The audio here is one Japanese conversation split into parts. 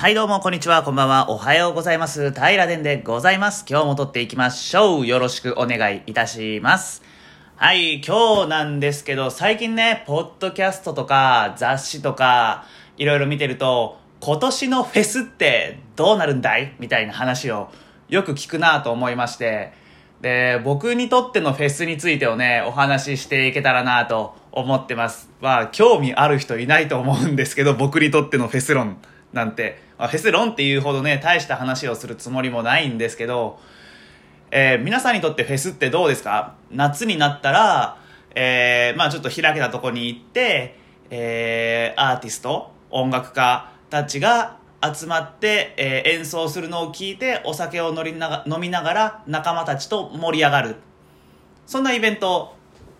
はいどうもこんにちは、こんばんは、おはようございます。平殿でございます。今日も撮っていきましょう。よろしくお願いいたします。はい、今日なんですけど、最近ね、ポッドキャストとか雑誌とか、いろいろ見てると、今年のフェスってどうなるんだい？みたいな話をよく聞くなと思いまして、で、僕にとってのフェスについてをね、お話ししていけたらなと思ってます。まあ、興味ある人いないと思うんですけど、僕にとってのフェス論なんて、まあ、フェス論っていうほどね、大した話をするつもりもないんですけど、えー皆さんにとってフェスってどうですか？夏になったら、えーまあちょっと開けたとこに行って、えーアーティスト、音楽家たちが集まって、えー演奏するのを聞いて、お酒を飲りなが飲みながら仲間たちと盛り上がる。そんなイベント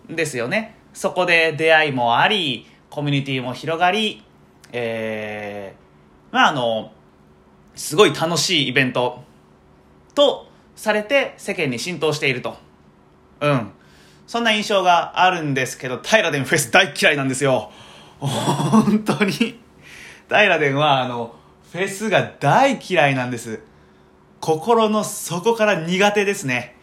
ですよね。そこで出会いもあり、コミュニティも広がり、えーまああの、すごい楽しいイベントとされて世間に浸透していると。うん。そんな印象があるんですけど、平殿フェス大嫌いなんですよ。本当に。平殿は、あの、フェスが大嫌いなんです。心の底から苦手ですね。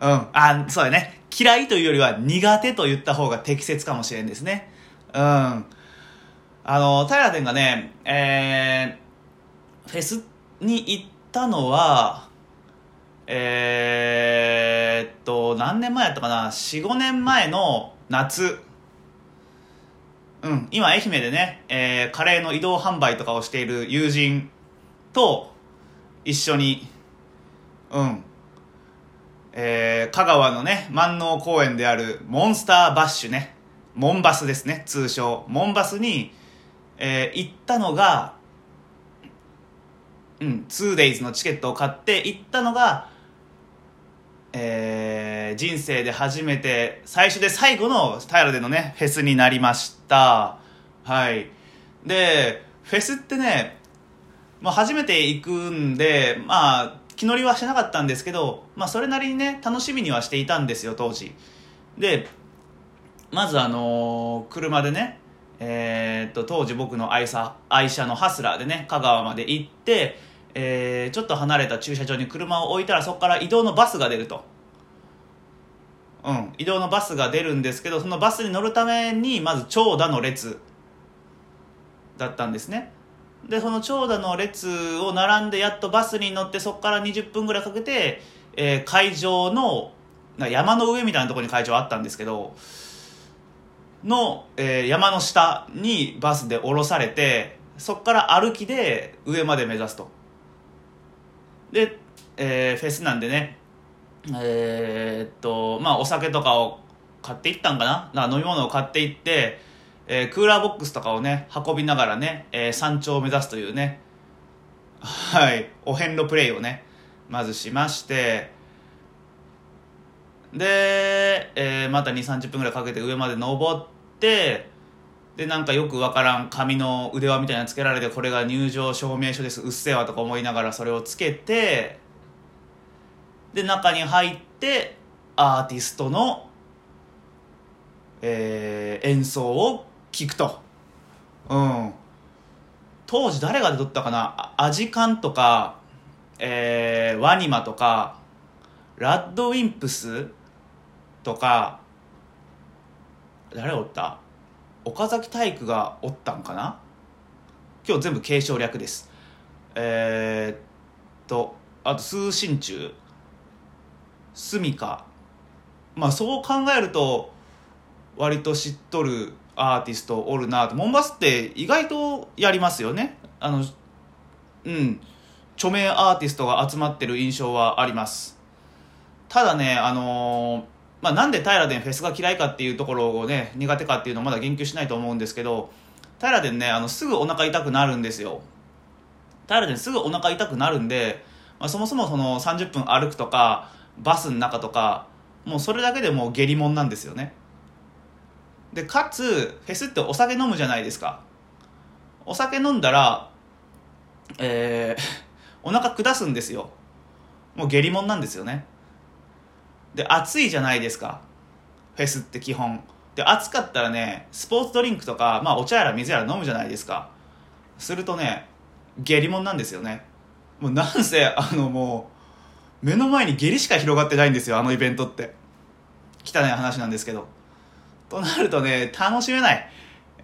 うん。あ、そうだね。嫌いというよりは苦手と言った方が適切かもしれんですね。うん。あの、平殿がね、えー、フェスに行ったのは、えーっと、何年前やったかな ?4、5年前の夏。うん、今愛媛でね、えーカレーの移動販売とかをしている友人と一緒に、うん、えー香川のね、万能公園であるモンスターバッシュね、モンバスですね、通称。モンバスに、えー行ったのが、うん、2days のチケットを買って行ったのが、えー人生で初めて、最初で最後の平でのね、フェスになりました。はい。で、フェスってね、まあ、初めて行くんで、まあ、気乗りはしなかったんですけど、まあ、それなりにね、楽しみにはしていたんですよ、当時。で、まずあのー車でね、えーっと、当時僕の愛車、愛車のハスラーでね、香川まで行って、えーちょっと離れた駐車場に車を置いたらそこから移動のバスが出ると。うん、移動のバスが出るんですけど、そのバスに乗るために、まず長蛇の列だったんですね。で、その長蛇の列を並んでやっとバスに乗って、そこから20分ぐらいかけて、えー会場の、山の上みたいなところに会場あったんですけど、の、えー山の下にバスで降ろされて、そこから歩きで上まで目指すと。で、えーフェスなんでね、えーっと、まあ、お酒とかを買っていったんかな？なんか飲み物を買っていって、えークーラーボックスとかをね、運びながらね、えー山頂を目指すというね、はい、お遍路プレイをね、まずしまして、で、えーまた2、30分ぐらいかけて上まで登って、で、なんかよくわからん紙の腕輪みたいなのつけられて、これが入場証明書です、うっせぇわとか思いながらそれをつけて、で、中に入って、アーティストの、えー演奏を聴くと。うん。当時誰が出とったかな？アジカンとか、えーワニマとか、ラッドウィンプスとか、誰おった？岡崎体育がおったんかな？今日全部継承略です。えーっと、あと、通信中、スミカ。まあそう考えると、割と知っとるアーティストおるなと。モンバスって意外とやりますよね。あの、うん。著名アーティストが集まってる印象はあります。ただね、あのまあ、なんで平殿フェスが嫌いかっていうところをね、苦手かっていうのをまだ言及しないと思うんですけど、平殿ね、あの、すぐお腹痛くなるんですよ。平殿すぐお腹痛くなるんで、まあ、そもそもその30分歩くとか、バスの中とか、もうそれだけでもう下痢もんなんですよね。で、かつ、フェスってお酒飲むじゃないですか。お酒飲んだら、えー、お腹下すんですよ。もう下痢もんなんですよね。で、暑いじゃないですか。フェスって基本。で、暑かったらね、スポーツドリンクとか、まあお茶やら水やら飲むじゃないですか。するとね、下痢もんなんですよねもうなんせあのもう目の前に下痢しか広がってないんですよあのイベントって汚い話なんですけどとなるとね楽しめない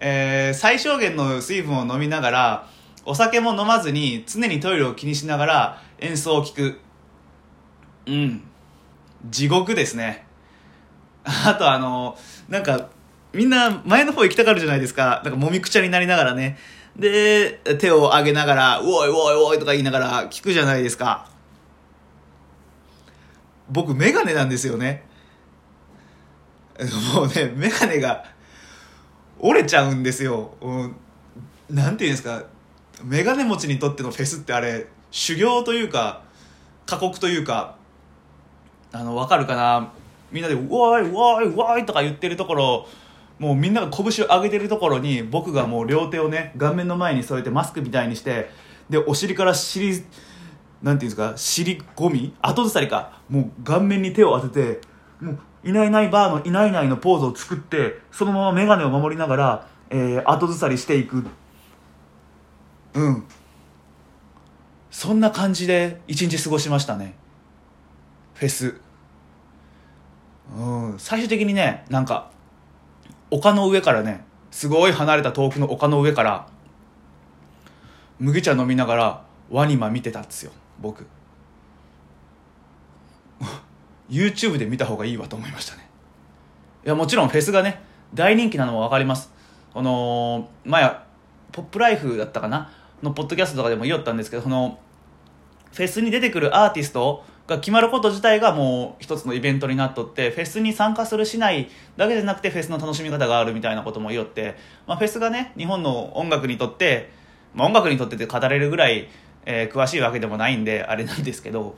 えー、最小限の水分を飲みながらお酒も飲まずに常にトイレを気にしながら演奏を聴くうん地獄ですねあとあのなんかみんな前の方行きたがるじゃないですかなんかもみくちゃになりながらねで、手を上げながら、おいおいおいとか言いながら聞くじゃないですか。僕、メガネなんですよね。もうね、メガネが折れちゃうんですよ。うん、なんていうんですか、メガネ持ちにとってのフェスってあれ、修行というか、過酷というか、あの、わかるかなみんなで、うわいうわいうわいとか言ってるところ、もうみんなが拳を上げてるところに僕がもう両手をね顔面の前に添えてマスクみたいにしてでお尻から尻なんていうんですか尻込み後ずさりかもう顔面に手を当ててもういないいないバーのいないいないのポーズを作ってそのまま眼鏡を守りながら、えー、後ずさりしていく。うん。そんな感じで一日過ごしましたね。フェス。うん最終的にねなんか丘の上からねすごい離れた遠くの丘の上から麦茶飲みながらワニマ見てたんですよ僕。YouTube で見た方がいいわと思いましたね。いやもちろんフェスがね大人気なのも分かります。この前ポップライフだったかな？のポッドキャストとかでも言おったんですけどそのフェスに出てくるアーティストが決まること自体がもう一つのイベントになっとってフェスに参加するしないだけじゃなくてフェスの楽しみ方があるみたいなことも言おって、まあ、フェスがね日本の音楽にとって、まあ、音楽にとってって語れるぐらい、えー、詳しいわけでもないんであれなんですけど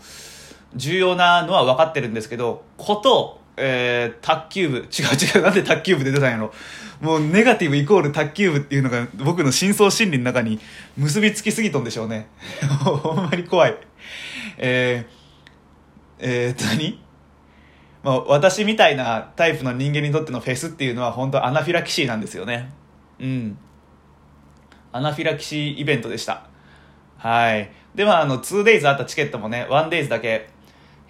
重要なのは分かってるんですけどこと、えー、卓球部違う違うなんで卓球部で出たんやろ。もうネガティブイコール卓球部っていうのが僕の深層心理の中に結びつきすぎとんでしょうね。ほんまに怖い。えーえー、っと何？まあ、私みたいなタイプの人間にとってのフェスっていうのは本当アナフィラキシーなんですよね。うん。アナフィラキシーイベントでした。はい。で、まあ、あの、2days あったチケットもね、1days だけ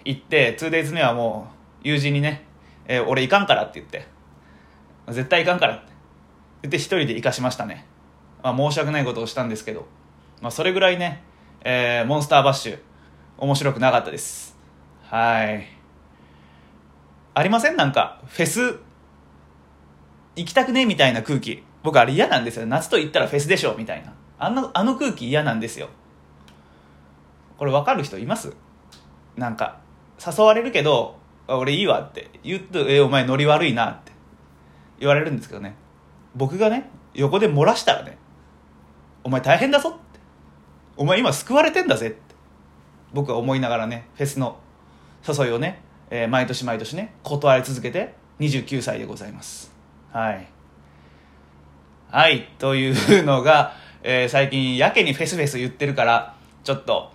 行って、2days 目はもう、友人にね、えー、俺行かんからって言って、絶対行かんからって言って一人で行かしましたね。まあ、申し訳ないことをしたんですけど、まあ、それぐらいね、えー、モンスターバッシュ、面白くなかったです。はい。ありません？なんかフェス行きたくね？みたいな空気。僕あれ嫌なんですよ。夏と言ったらフェスでしょ？みたいな。あのあの空気嫌なんですよ。これ分かる人います？なんか誘われるけど俺いいわって。言うと「えお前ノリ悪いな」って。言われるんですけどね。僕がね横で漏らしたらね「お前大変だぞ」って「お前今救われてんだぜ」って。僕は思いながらねフェスの誘いをね、えー、毎年毎年ね断り続けて29歳でございます。はい。はいというのが、えー、最近やけにフェスフェス言ってるからちょっと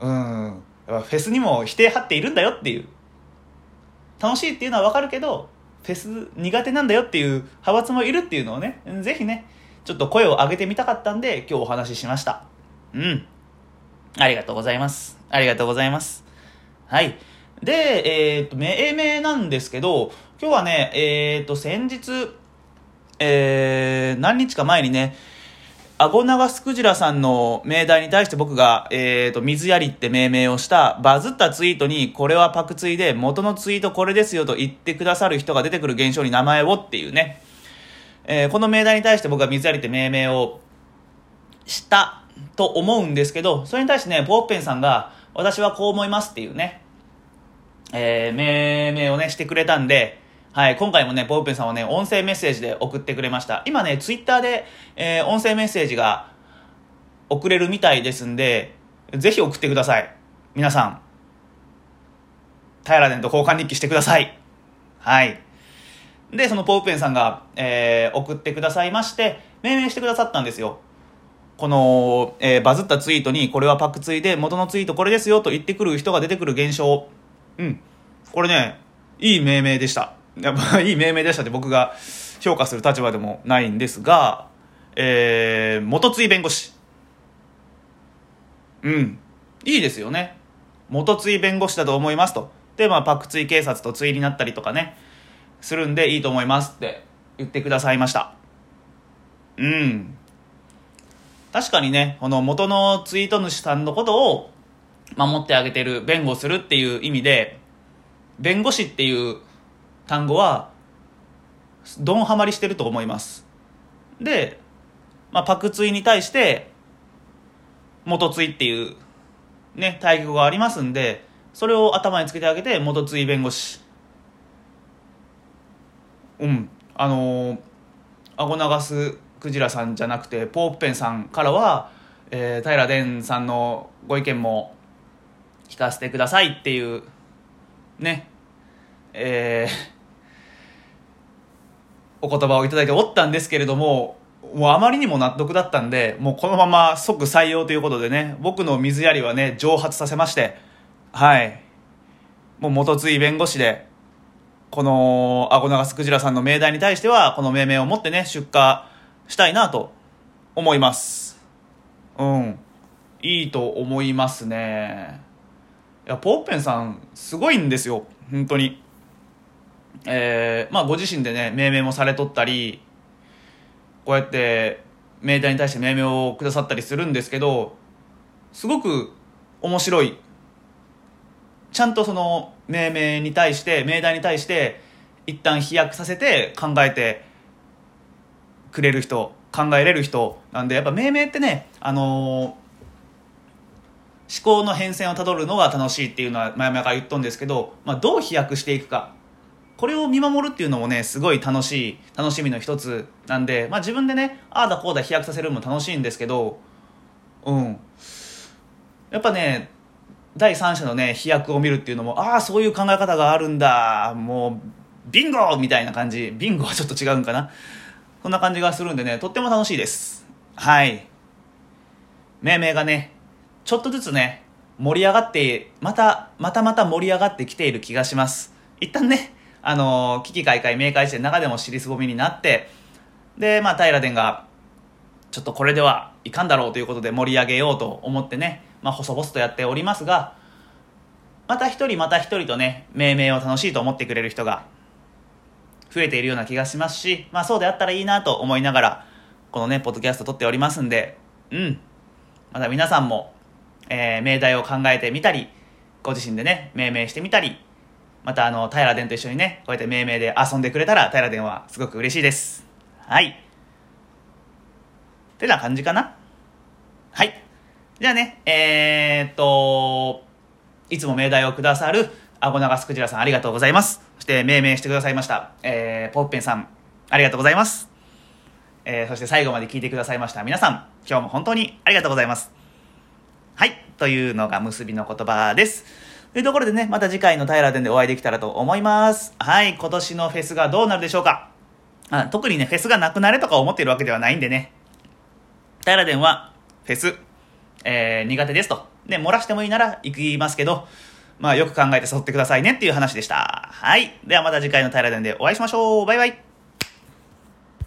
うんフェスにも否定張っているんだよっていう。楽しいっていうのは分かるけどフェス苦手なんだよっていう派閥もいるっていうのをねぜひねちょっと声を上げてみたかったんで今日お話ししました。うん。ありがとうございます。ありがとうございます。はい。で、えっ、と、命名なんですけど、今日はね、えっ、と、先日、えー、何日か前にね、アゴナガスクジラさんの命題に対して僕が、えっ、ー、と、水やりって命名をしたバズったツイートに、これはパクツイで、元のツイートこれですよと言ってくださる人が出てくる現象に名前をっていうね、えー、この命題に対して僕は水やりって命名をしたと思うんですけど、それに対してね、ポーペンさんが、私はこう思いますっていうね、えー、命名をね、してくれたんで、はい、今回もね、ポーペンさんはね、音声メッセージで送ってくれました。今ね、ツイッターで、えー、音声メッセージが送れるみたいですんで、ぜひ送ってください。皆さん、平殿と交換日記してください。はい。で、そのポーペンさんが、えー、送ってくださいまして、命名してくださったんですよ。この、えー、バズったツイートに、これはパクツイで、元のツイートこれですよと言ってくる人が出てくる現象。うん。これね、いい命名でした。やっぱいい命名でしたって僕が評価する立場でもないんですが、えー、元ツイ弁護士。うん。いいですよね。元追弁護士だと思いますと。で、まあ、パク追警察と追になったりとかね、するんでいいと思いますって言ってくださいました。うん。確かにね、この元のツイート主さんのことを守ってあげてる、弁護するっていう意味で、弁護士っていう単語は、どんはまりしてると思います。で、まあ、パクツイに対して、元ツイっていう、ね、対局がありますんで、それを頭につけてあげて、元ツイ弁護士。うん。あのー、アゴ流すクジラさんじゃなくて、ポープペンさんからは、えー、平殿さんのご意見も聞かせてくださいっていう、ね、えー、お言葉をいただいておったんですけれども、もうあまりにも納得だったんで、もうこのまま即採用ということでね、僕の水やりはね、蒸発させまして、はい。もう元津井弁護士で、この、アゴナガスクジラさんの命題に対しては、この命名を持ってね、出荷したいなと思います。うん。いいと思いますね。いや、ポーペンさん、すごいんですよ。本当に。えー、まあご自身でね、命名もされとったり、こうやって命題に対して命名をくださったりするんですけど、すごく面白い。ちゃんとその命名に対して、命題に対して、一旦飛躍させて考えてくれる人、考えれる人。なんで、やっぱ命名ってね、あのー思考の変遷をたどるのが楽しいっていうのは前々から言っとんですけど、まあ、どう飛躍していくか。これを見守るっていうのもねすごい楽しい楽しみの一つ。なんで、まあ、自分でねああだこうだ飛躍させるのも楽しいんですけどうん。やっぱね第三者のね飛躍を見るっていうのもああそういう考え方があるんだ。もうビンゴみたいな感じ。ビンゴはちょっと違うんかな。そんな感じがするんでねとっても楽しいですはい命名がねちょっとずつね、盛り上がって、また、またまた盛り上がってきている気がします。一旦ね、あのー危機開会、明快して中でも尻すぼみになって、で、まあ、平殿が、ちょっとこれではいかんだろうということで盛り上げようと思ってね、まあ、細々とやっておりますが、また一人また一人とね、命名を楽しいと思ってくれる人が増えているような気がしますし、まあ、そうであったらいいなと思いながら、このね、ポッドキャスト撮っておりますんで、うん。また皆さんも、えー命題を考えてみたり、ご自身でね、命名してみたり、またあの、平殿と一緒にね、こうやって命名で遊んでくれたら、平殿はすごく嬉しいです。はい。ってな感じかなはい。じゃあね、えー、っと、いつも命題をくださる、アゴナガスクジラさんありがとうございます。そして命名してくださいました、えー、ポッペンさんありがとうございます。えー、そして最後まで聞いてくださいました皆さん、今日も本当にありがとうございます。はい。というのが結びの言葉です。というところでね、また次回の平殿でお会いできたらと思います。はい。今年のフェスがどうなるでしょうかあ特にね、フェスがなくなれとか思ってるわけではないんでね。平殿は、フェス、えー、苦手ですと。で、漏らしてもいいなら行きますけど、まあよく考えて誘ってくださいねっていう話でした。はい。ではまた次回の平殿でお会いしましょう。バイバイ。